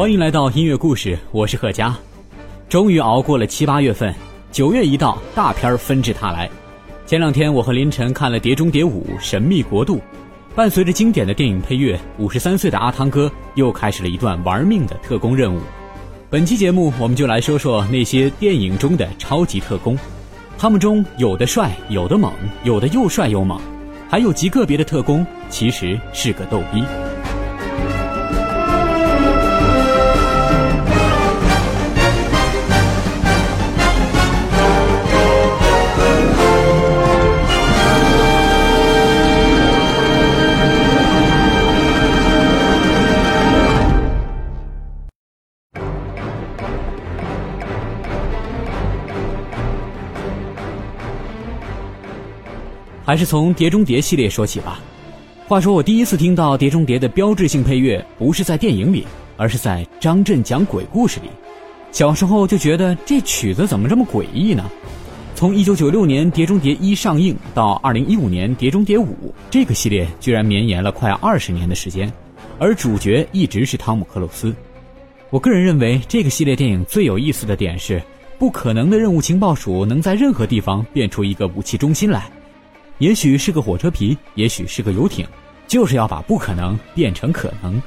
欢迎来到音乐故事，我是贺佳。终于熬过了七八月份，九月一到，大片纷至沓来。前两天我和林晨看了《碟中谍五：神秘国度》，伴随着经典的电影配乐，五十三岁的阿汤哥又开始了一段玩命的特工任务。本期节目，我们就来说说那些电影中的超级特工，他们中有的帅，有的猛，有的又帅又猛，还有极个别的特工其实是个逗逼。还是从《碟中谍》系列说起吧。话说我第一次听到《碟中谍》的标志性配乐，不是在电影里，而是在张震讲鬼故事里。小时候就觉得这曲子怎么这么诡异呢？从1996年《碟中谍一》上映到2015年《碟中谍五》，这个系列居然绵延了快二十年的时间，而主角一直是汤姆克鲁斯。我个人认为，这个系列电影最有意思的点是，不可能的任务情报署能在任何地方变出一个武器中心来。也许是个火车皮，也许是个游艇，就是要把不可能变成可能。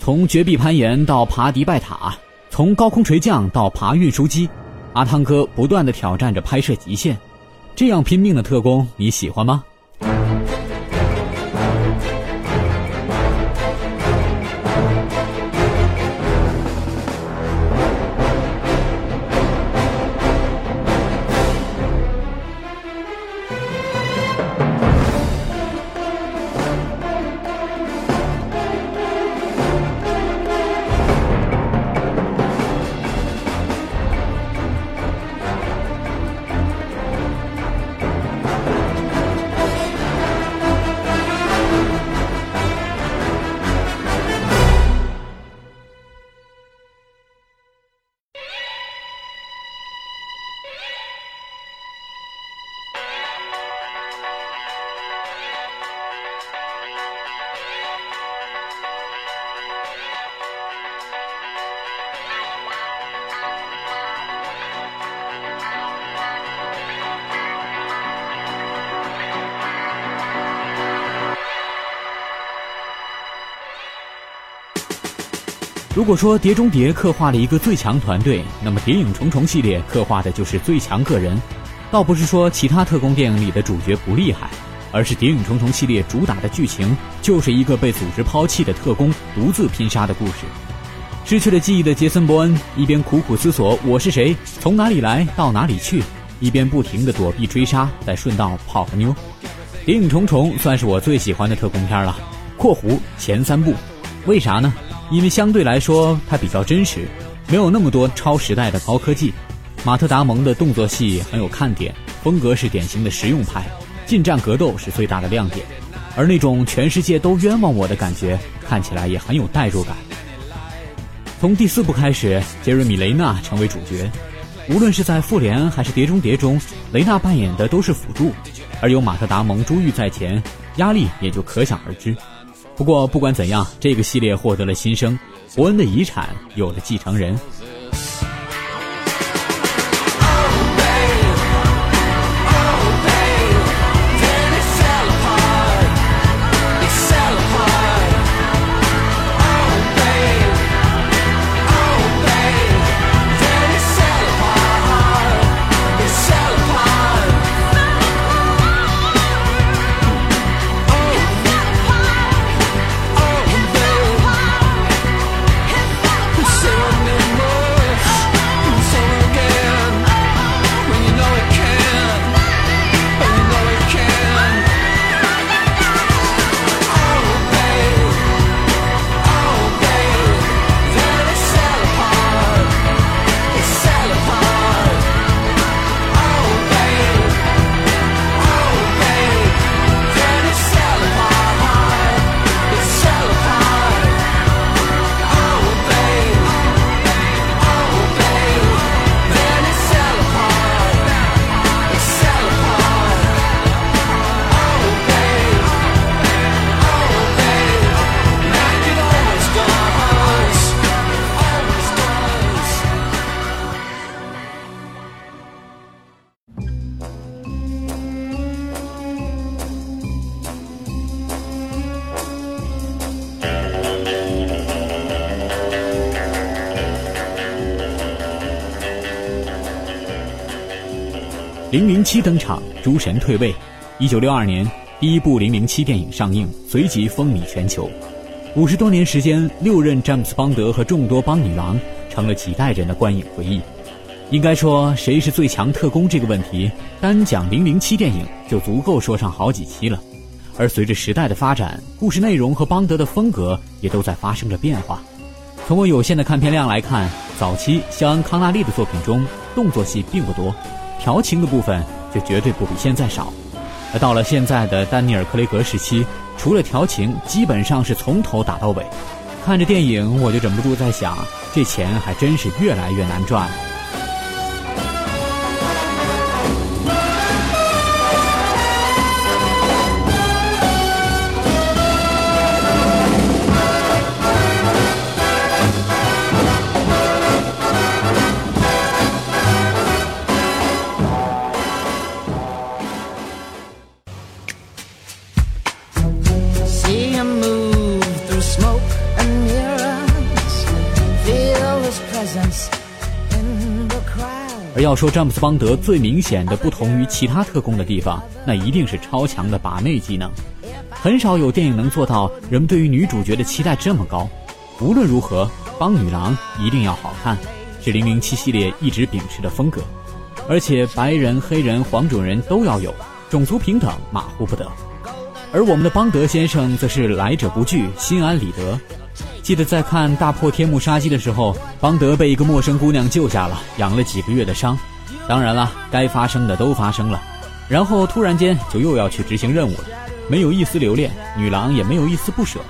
从绝壁攀岩到爬迪拜塔，从高空垂降到爬运输机，阿汤哥不断的挑战着拍摄极限。这样拼命的特工，你喜欢吗？如果说《碟中谍》刻画了一个最强团队，那么《谍影重重》系列刻画的就是最强个人。倒不是说其他特工电影里的主角不厉害，而是《谍影重重》系列主打的剧情就是一个被组织抛弃的特工独自拼杀的故事。失去了记忆的杰森·伯恩一边苦苦思索我是谁、从哪里来到哪里去，一边不停地躲避追杀，再顺道泡个妞。《谍影重重》算是我最喜欢的特工片了（括弧前三部），为啥呢？因为相对来说，它比较真实，没有那么多超时代的高科技。马特·达蒙的动作戏很有看点，风格是典型的实用派，近战格斗是最大的亮点。而那种全世界都冤枉我的感觉，看起来也很有代入感。从第四部开始，杰瑞米·雷纳成为主角，无论是在《复联》还是《碟中谍》中，雷纳扮演的都是辅助，而有马特·达蒙珠玉在前，压力也就可想而知。不过，不管怎样，这个系列获得了新生，伯恩的遗产有了继承人。零零七登场，诸神退位。一九六二年，第一部零零七电影上映，随即风靡全球。五十多年时间，六任詹姆斯邦德和众多邦女郎成了几代人的观影回忆。应该说，谁是最强特工这个问题，单讲零零七电影就足够说上好几期了。而随着时代的发展，故事内容和邦德的风格也都在发生着变化。从我有限的看片量来看，早期肖恩·康纳利的作品中，动作戏并不多。调情的部分就绝对不比现在少，而到了现在的丹尼尔·克雷格时期，除了调情，基本上是从头打到尾。看着电影，我就忍不住在想，这钱还真是越来越难赚。了要说詹姆斯邦德最明显的不同于其他特工的地方，那一定是超强的把妹技能。很少有电影能做到人们对于女主角的期待这么高。无论如何，邦女郎一定要好看，是零零七系列一直秉持的风格。而且白人、黑人、黄种人都要有，种族平等马虎不得。而我们的邦德先生则是来者不拒，心安理得。记得在看《大破天幕杀机》的时候，邦德被一个陌生姑娘救下了，养了几个月的伤。当然了，该发生的都发生了，然后突然间就又要去执行任务了，没有一丝留恋，女郎也没有一丝不舍，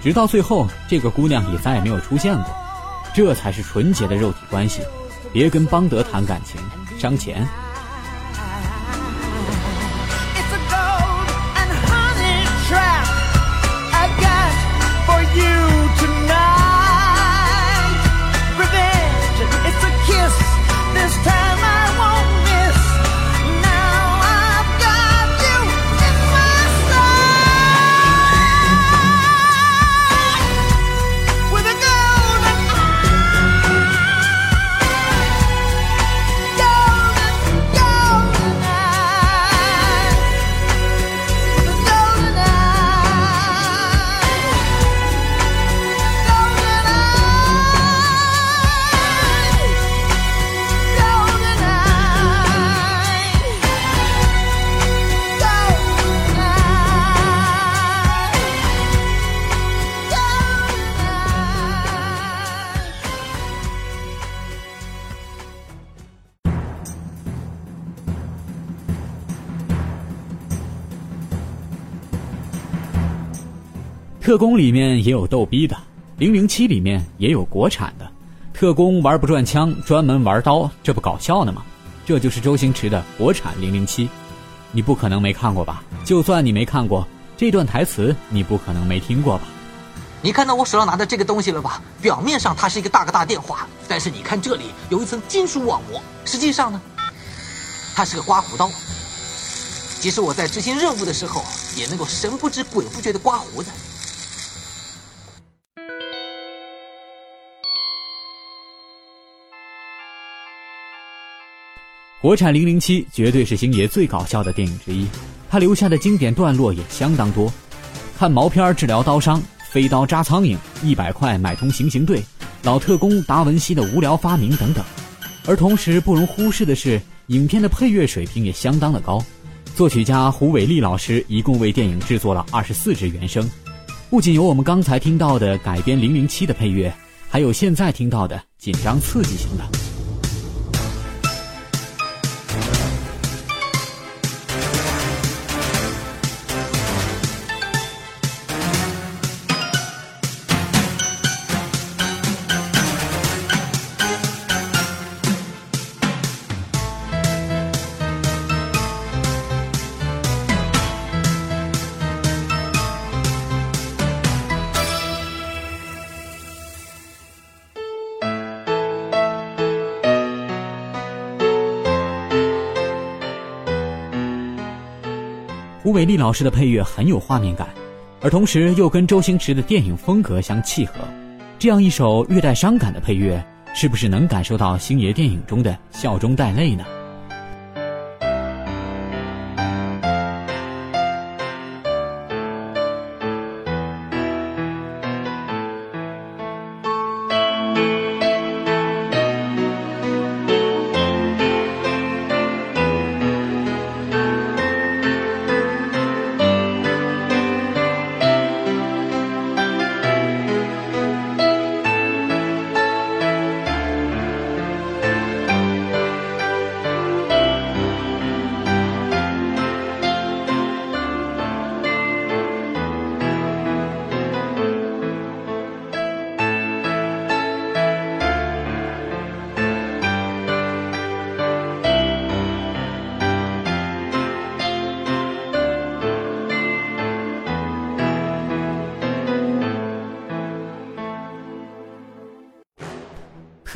直到最后，这个姑娘也再也没有出现过。这才是纯洁的肉体关系，别跟邦德谈感情，伤钱。特工里面也有逗逼的，零零七里面也有国产的，特工玩不转枪，专门玩刀，这不搞笑呢吗？这就是周星驰的国产零零七，你不可能没看过吧？就算你没看过，这段台词你不可能没听过吧？你看到我手上拿的这个东西了吧？表面上它是一个大哥大电话，但是你看这里有一层金属网膜，实际上呢，它是个刮胡刀。即使我在执行任务的时候，也能够神不知鬼不觉的刮胡子。国产零零七绝对是星爷最搞笑的电影之一，他留下的经典段落也相当多。看毛片治疗刀伤，飞刀扎苍蝇，一百块买通行刑队，老特工达文西的无聊发明等等。而同时不容忽视的是，影片的配乐水平也相当的高。作曲家胡伟立老师一共为电影制作了二十四支原声，不仅有我们刚才听到的改编零零七的配乐，还有现在听到的紧张刺激型的。胡伟立老师的配乐很有画面感，而同时又跟周星驰的电影风格相契合。这样一首略带伤感的配乐，是不是能感受到星爷电影中的笑中带泪呢？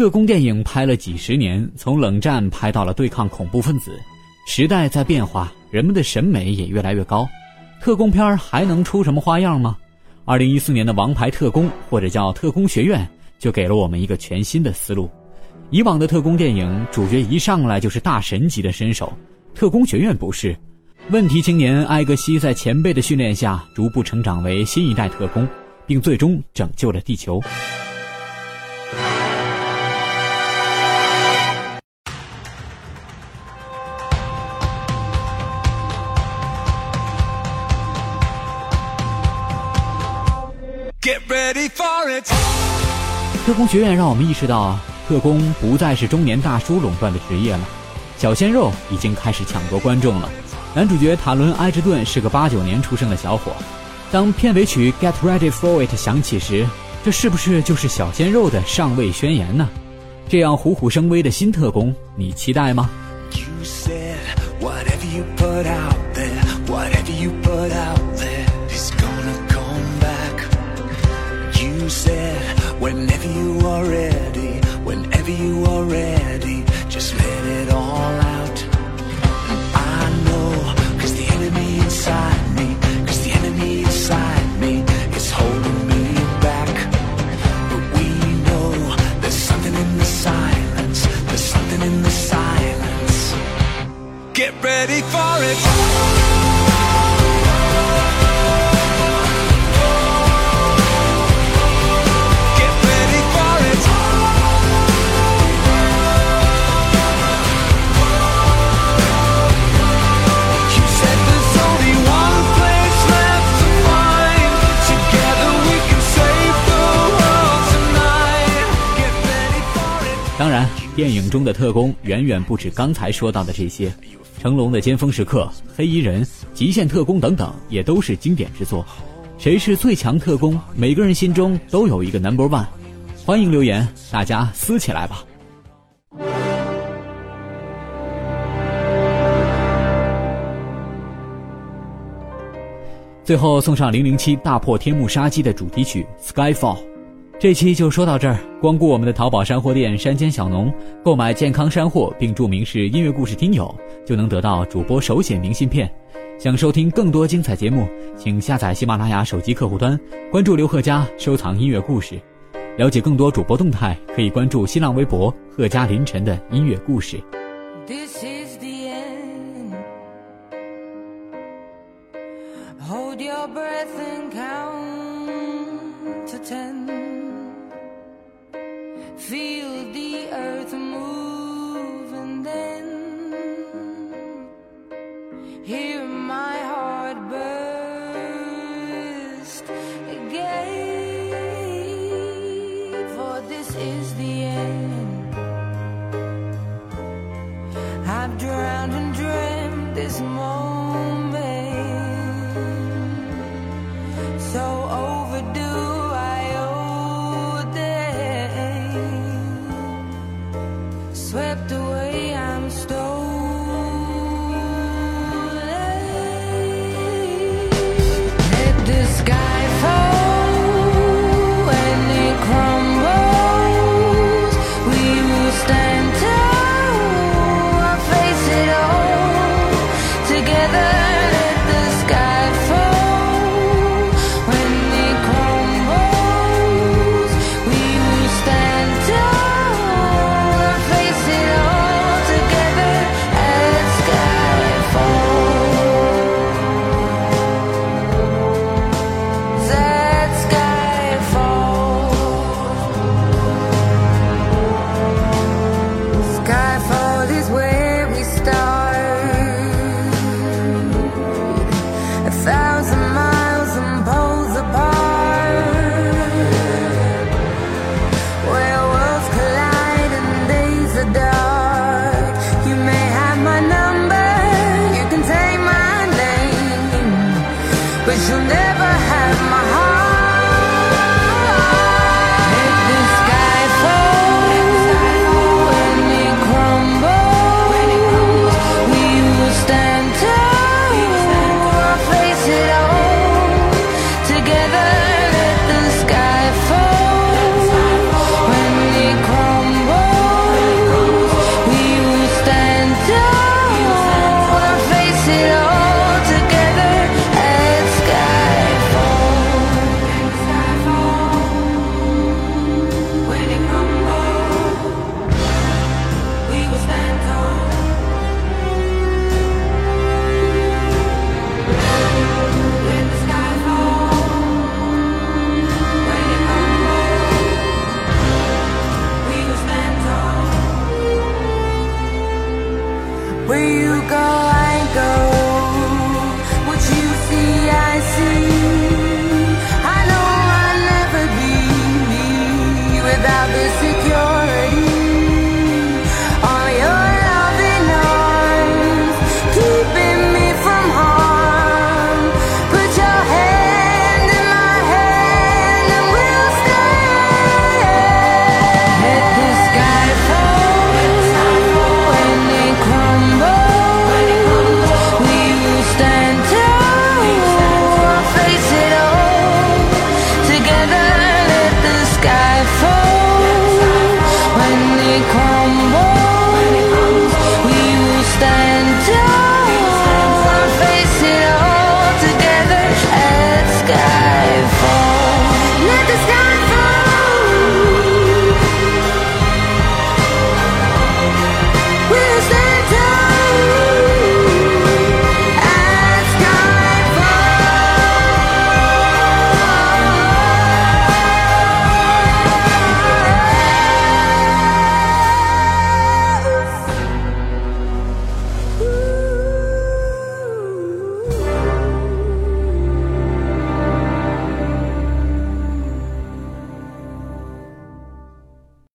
特工电影拍了几十年，从冷战拍到了对抗恐怖分子，时代在变化，人们的审美也越来越高，特工片还能出什么花样吗？二零一四年的《王牌特工》或者叫《特工学院》，就给了我们一个全新的思路。以往的特工电影主角一上来就是大神级的身手，《特工学院》不是。问题青年艾格西在前辈的训练下，逐步成长为新一代特工，并最终拯救了地球。特工学院让我们意识到，特工不再是中年大叔垄断的职业了，小鲜肉已经开始抢夺观众了。男主角塔伦·埃芝顿是个八九年出生的小伙。当片尾曲《Get Ready for It》响起时，这是不是就是小鲜肉的上位宣言呢？这样虎虎生威的新特工，你期待吗？Whenever you are ready, whenever you are ready, just let it all out. I know, cause the enemy inside me, cause the enemy inside me is holding me back. But we know there's something in the silence, there's something in the silence. Get ready for it. 电影中的特工远远不止刚才说到的这些，成龙的《尖峰时刻》《黑衣人》《极限特工》等等，也都是经典之作。谁是最强特工？每个人心中都有一个 Number One。欢迎留言，大家撕起来吧！最后送上《零零七大破天幕杀机》的主题曲《Skyfall》。这期就说到这儿。光顾我们的淘宝山货店“山间小农”，购买健康山货，并注明是音乐故事听友，就能得到主播手写明信片。想收听更多精彩节目，请下载喜马拉雅手机客户端，关注刘贺佳，收藏音乐故事。了解更多主播动态，可以关注新浪微博“贺佳凌晨”的音乐故事。This is the end. Hold your breath and count to ten. Feel the earth move